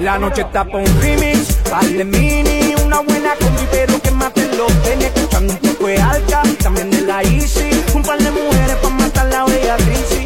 La noche está pa' un crimen, par de mini, una buena combi, pero que mate los tenis. Escuchando un poco de alta, también de la Easy, un par de mujeres pa' matar la Beatriz.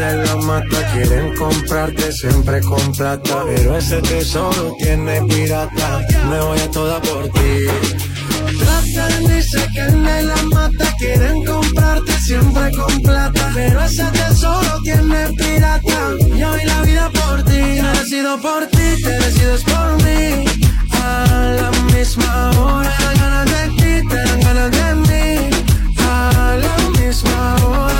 de la mata quieren comprarte siempre con plata. Pero ese tesoro tiene pirata, me voy a toda por ti. Tratan de sacarme de la mata, quieren comprarte siempre con plata. Pero ese tesoro tiene pirata, yo vi la vida por ti. Te decido por ti, te decides por mí. A la misma hora, ganas de ti, te dan ganas de mí. A la misma hora.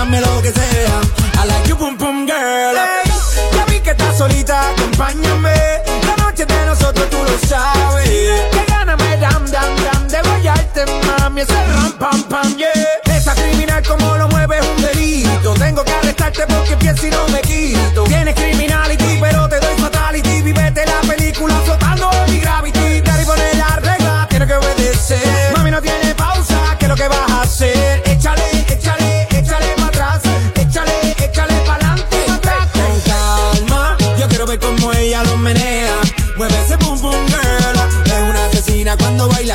dame lo que sea. I like you, pum pum girl. Ya vi que estás solita, acompáñame. La noche de nosotros tú lo sabes. Que gana me dan, dan, dan de guayarte, mami. Ese ram, pam, pam, yeah. Esa criminal como lo mueve es un delito. Tengo que arrestarte porque pienso y no me quito. Tienes criminality, pero te doy fatality. Vivete la película flotando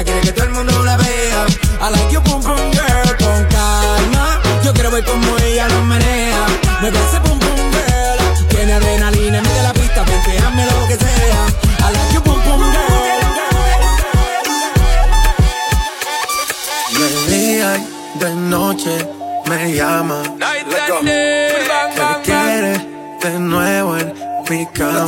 quiere que todo el mundo la vea. I like you, pum pum girl, con calma. Yo quiero ver como ella lo maneja. Me parece pum pum girl, tiene adrenalina, mete la pista, hazme lo que sea. I like you, pum pum girl. De día y de noche me llama. Night, night. Me quiere de nuevo en mi cama.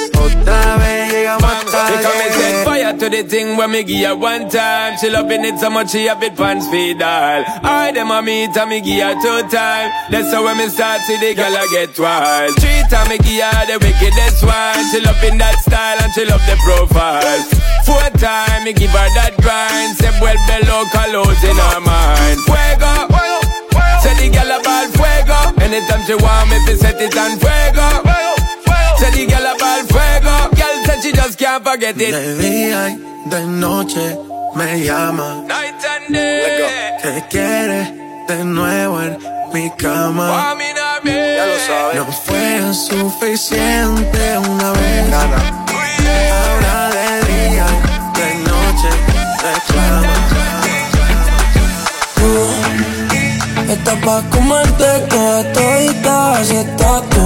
The thing when me give her one time. She loving it so much she have it pants feed all. I them a meet and me give her two time. That's how when me start see the girl I get wild. Three time me give her the wickedest one. She loving that style and she love the profile. Four time me give her that grind. Say well below colors in her mind. Fuego. Say the girl about fuego. Anytime she want me, fi set it on fuego. Say the girl about fuego. She just can't forget it. De día y de noche me llama. Night and day. Que quiere de nuevo en mi cama. Mí no me- No fue suficiente una vez. Ahora de día y de noche reclama. Estás pa' comerte toda todita, así estás tú.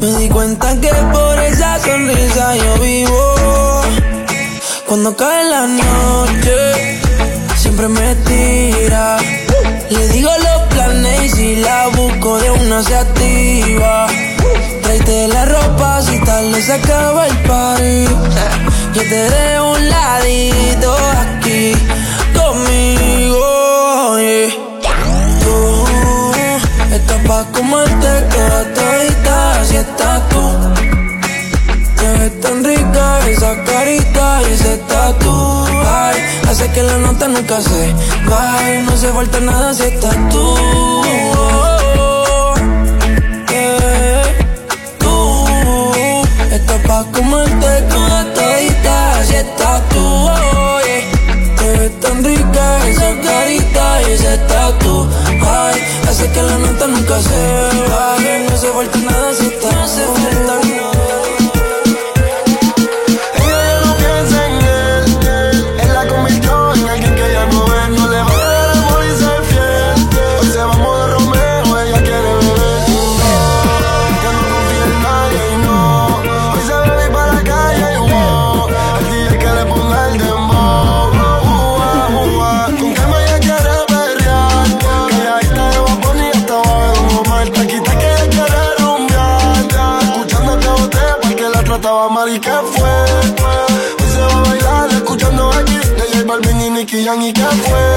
Me di cuenta que por esa sonrisa yo vivo. Cuando cae la noche, siempre me tira. Le digo los planes y si la busco de una se activa. Tráete la ropa si tal se acaba el party. Yo te dejo un ladito aquí conmigo. yeah. Tú estás pa' comerte toda estás tú. Te ves tan rica esa carita y ese tatu Ay, hace que la nota nunca se baje No se falta nada si estás tú Yeah. Tú estás pa' comerte toda todita si estás tú yeah. Te ves tan rica esa carita y ese tatu Ay, hace que la nota nunca se baje. No se falta nada si estás No se falta nada Balvin y Nicky Jam y que fue.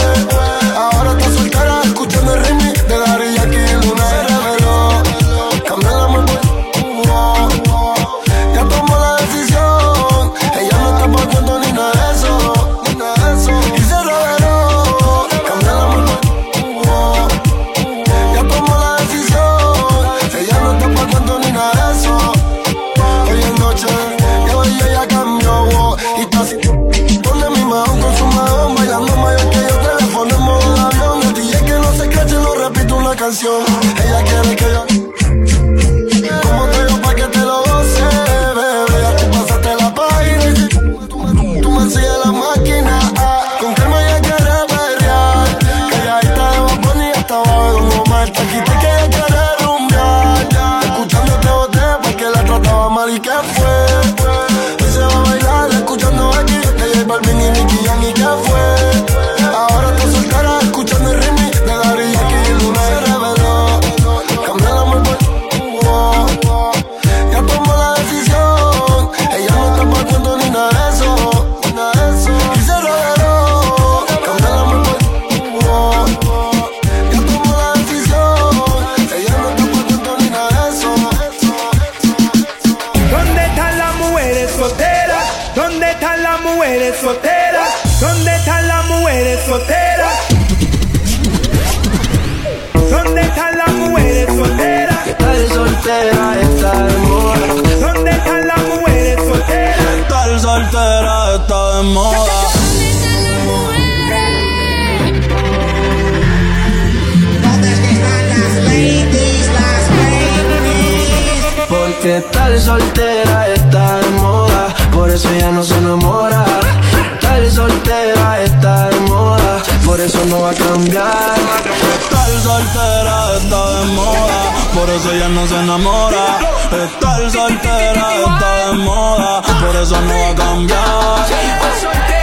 Por eso ella no se enamora. Estar soltera está de moda, por eso no va a cambiar.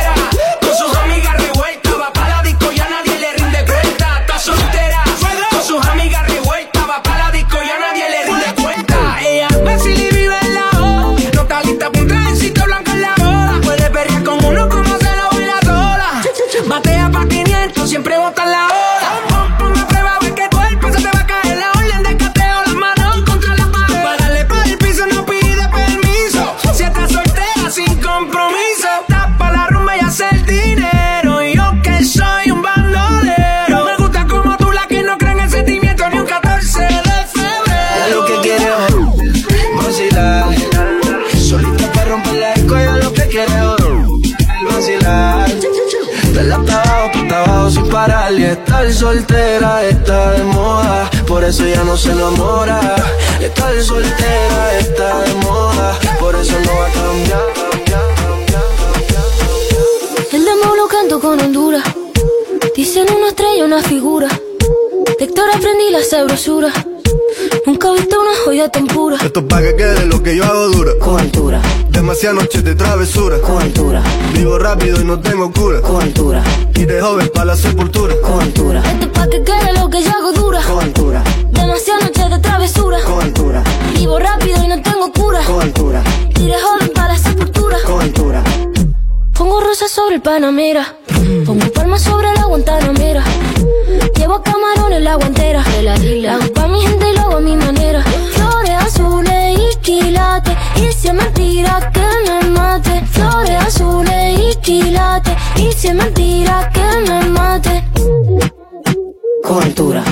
Estar soltera está de moda, por eso ya no se enamora. Estar soltera está de moda, por eso no va a cambiar. El demo lo canto con Honduras. Dicen una estrella, una figura. De Héctor aprendí la sabrosura. Pura. Esto es pa' que quede lo que yo hago dura. Con altura, Demasiadas noches de travesura. con altura, Vivo rápido y no tengo cura. con altura, Y de joven pa' la sepultura. con altura, Esto es pa' que quede lo que yo hago dura. con altura, Demasiadas noches de travesura. con altura, Vivo rápido y no tengo cura. con altura, Iré joven para la sepultura. con altura. Pongo rosas sobre el Panamera. Pongo palmas sobre la Guantanamera. Llevo camarón en la guantera. Hago pa' mi gente y lo hago a mi manera. Azules y si es mentira que me mate. Flores azules y quilates. Y si es mentira que me mate. Con altura,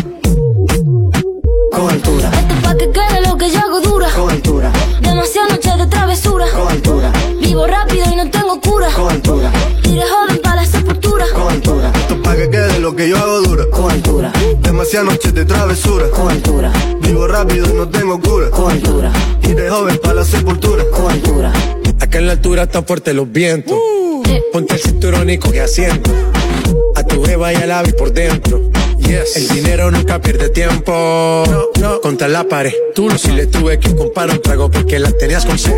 con altura, Esto es pa' que quede lo que yo hago dura. con altura, Demasiadas noches de travesura. con altura, Vivo rápido y no tengo cura. con altura, Iré joven para la sepultura. con altura, Esto es pa' que quede lo que yo hago dura. con altura, Demasiadas noches de travesura. con altura, rápido y no tengo cura. con altura, Y de joven pa' la sepultura. con altura. Acá en la altura están fuertes los vientos. Eh, Ponte el cinturón y coge asiento. A tu beba y al ave por dentro. El dinero nunca pierde tiempo. No, Contra la pared. Tú si le tuve que comprar un trago porque la tenías con sed.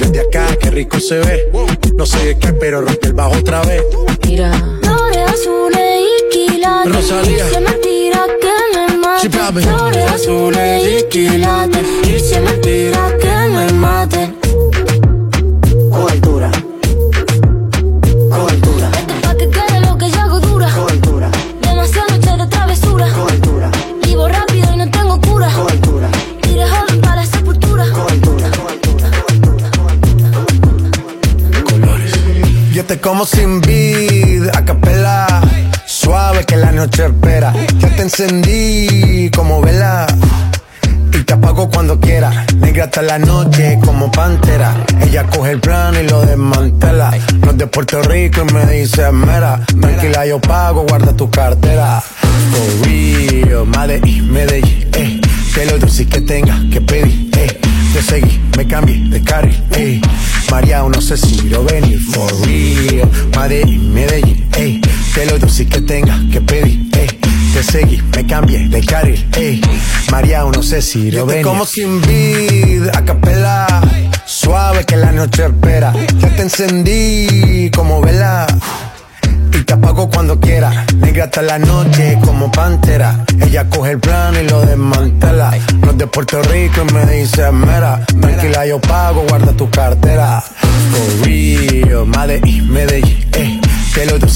Desde acá, qué rico se ve. No sé de qué, pero rompe el bajo otra vez. Mira. Flores azules y quilates. Rosalía. Si papi. Flores azules y quilates. Y si mentira que me mate. Con altura, con altura, Esto es pa' que quede lo que yo hago dura. con altura, Demasiadas noches de travesura. con altura, Vivo rápido y no tengo cura. con altura, Iré joven para la sepultura. con altura, con altura. Yo te como sin vid, a capela. Que la noche espera. Ya te encendí como vela. Y te apago cuando quiera. Negra hasta la noche como pantera. Ella coge el plano y lo desmantela. No es de Puerto Rico y me dice mera. Tranquila, yo pago, guarda tu cartera. For real, Medellín, Medellín, eh. Que lo dulce que tenga que pedir, eh. Te seguí, me cambié de carril, eh. María, no sé si quiero venir, for real. Medellín, Medellín, eh. Que lo dulce que tenga que pedir, eh. Te seguí, me cambié de carril, eh. María, no sé si quiero venir. como sin vid, a capela. Suave que la noche espera. Ya te encendí como vela. Y te apago cuando quiera. Negra hasta la noche como pantera. Ella coge el plano y lo desmantela. No es de Puerto Rico y me dice mera. Tranquila, yo pago, guarda tu cartera.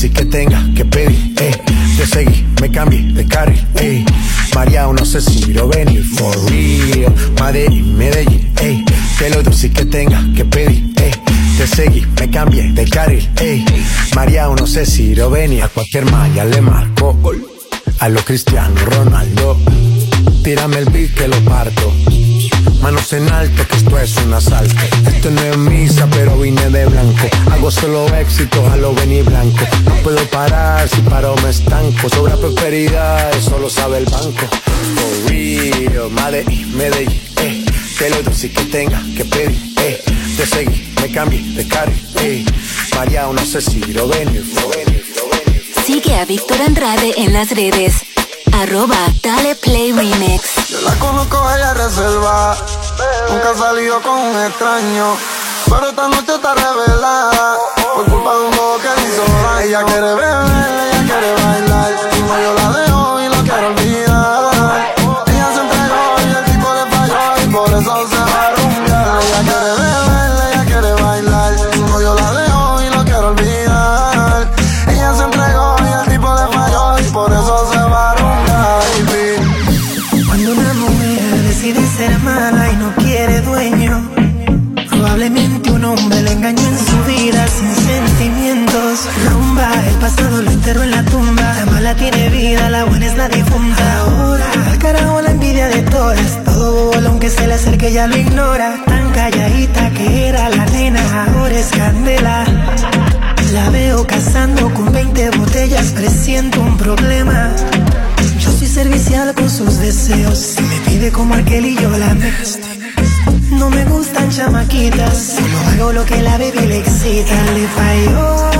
Lo dulce que tenga que pedir, eh. Te seguí, me cambié de carril, eh. María, no sé si quiero venir. For real, Medellín, Medellín, eh. Que lo dulce que tenga que pedir, eh. te seguí, me cambié de carril, ey. María, no sé si lo venía, cualquier malla le marco. A lo Cristiano Ronaldo, tírame el beat que lo parto. Manos en alto, que esto es un asalto. Esto no es misa, pero vine de blanco. Hago solo éxito, a lo venir blanco. No puedo parar, si paro me estanco. Sobra prosperidad, eso lo sabe el banco. For real, Medellín, Medellín, eh. Te lo si que tenga que pedir, eh. Te seguí, me cambié de carril, eh. María, no sé si lo venir, lo venir. Sigue a Víctor Andrade en las redes. Arroba Dale Play Remix. La conozco, ella reserva. Nunca ha salido con un extraño. Pero esta noche está revelada. Por culpa de un bobo que le hizo daño. Ella quiere beber, servicial con sus deseos. Si me pide como aquel y yo la me No me gustan chamaquitas. Solo hago lo que la baby le excita. Le falló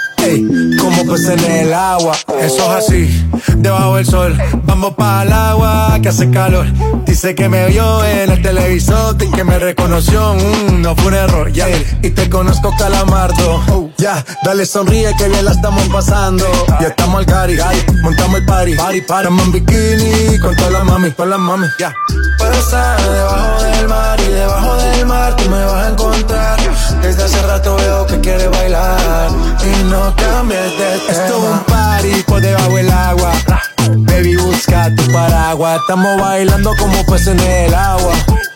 Como peces en el agua. Eso es así, debajo del sol. Vamos para el agua que hace calor. Dice que me vio en el televisor y que me reconoció. Mm, no fue un error, ya. Y te conozco, calamardo. Ya, dale sonríe que bien la estamos pasando. Ya estamos al cari, montamos el party. Party, party. Estamos en bikini con todas las mami, con las mami, ya. Puedo estar debajo del mar y debajo del mar tú me vas a encontrar. Desde hace rato veo que quieres bailar y no cambies de tema. Esto es un party por debajo del agua. Baby, busca tu paraguas. Estamos bailando como peces en el agua.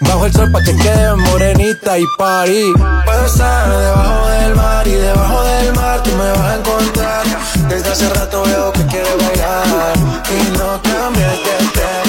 Bajo el sol pa' que quede morenita y party. Puedo estar debajo del mar y debajo del mar tú me vas a encontrar. Desde hace rato veo que quieres bailar y no cambies de tema.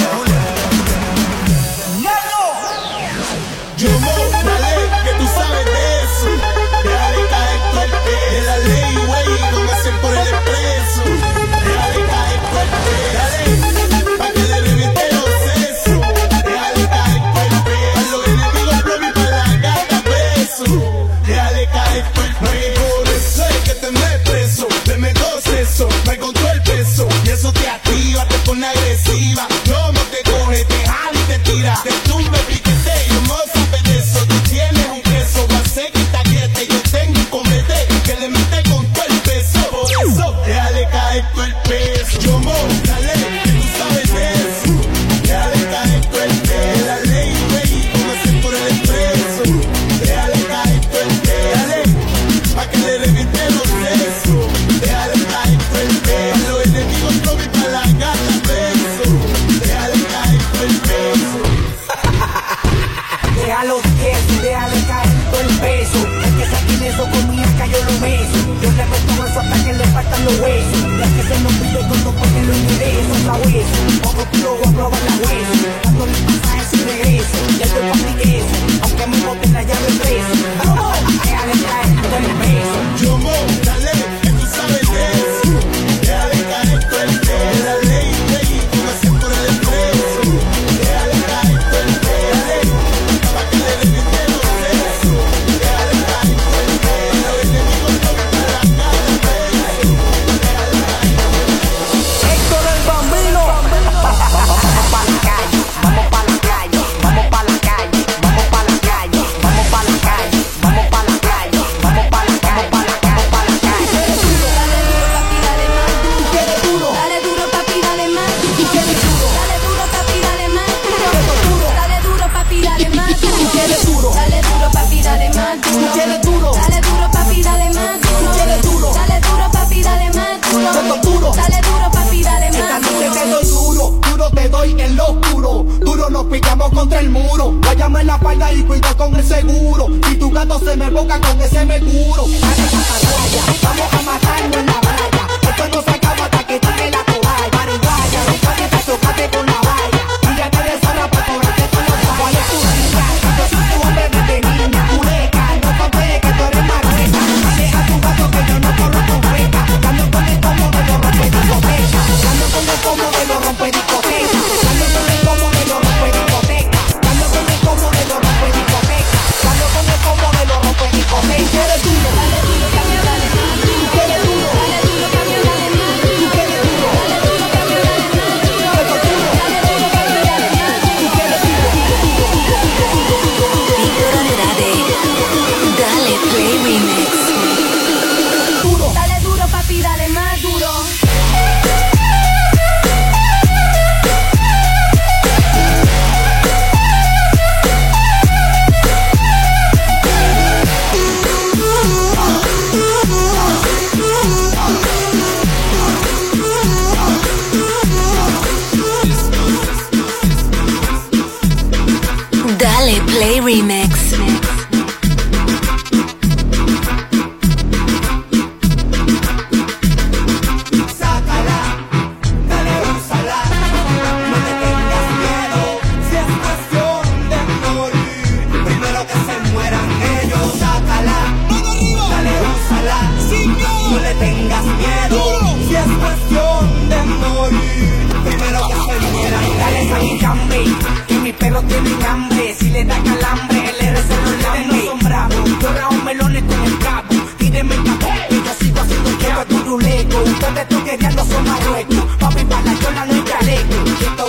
Si es cuestión de morir, primero que se muera. Dale esa mi hambre, que mi perro tiene hambre. Si le da calambre, le reservo el hambre. No son bravos, yo rajo melones con el cabo. Tíreme el tapón, que yo sigo haciendo que tu turuleco. Ustedes tú queriendo son marruecos. Papi, para la zona no hay chaleco. Esto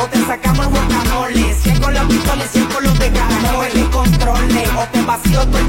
o te sacamos el guacamole. Cien con la pistola y con los de caracoles. Controle, o te vacío tu el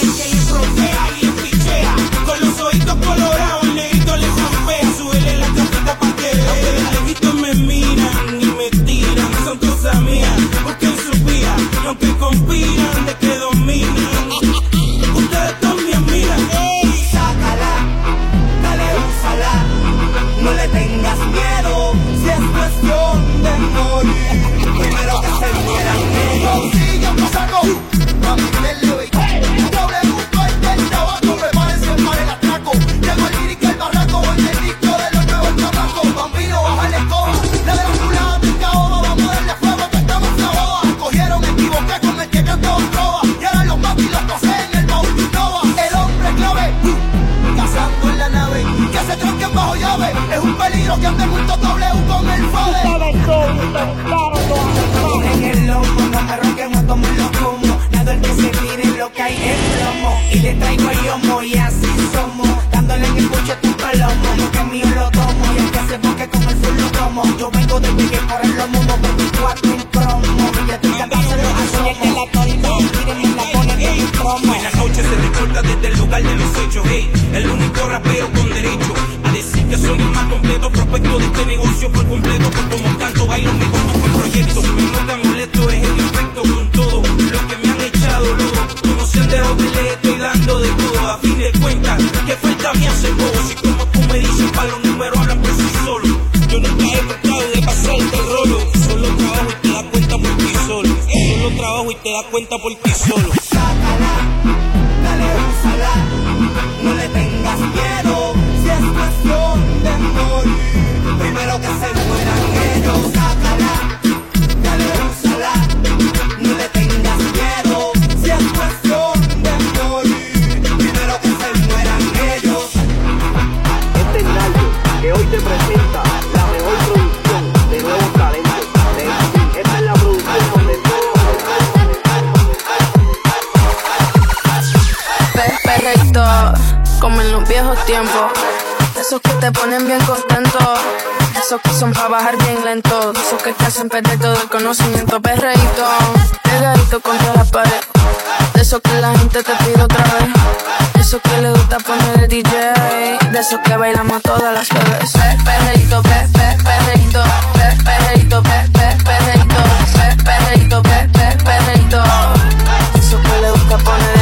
el único rapero con derecho a decir que soy el más completo prospecto de este negocio por completo. tiempo. Esos que te ponen bien contento. Esos que son para bajar bien lento. Esos que te hacen perder todo el conocimiento. Perreíto, pegadito contra la pared. De esos que la gente te pide otra vez. Esos que le gusta poner el DJ. De esos que bailamos todas las bebés. Perreíto, pe, pe, perreíto. Pe, perreíto, pe, pe, perreíto. Pe, pe, pe. De esos que le gusta poner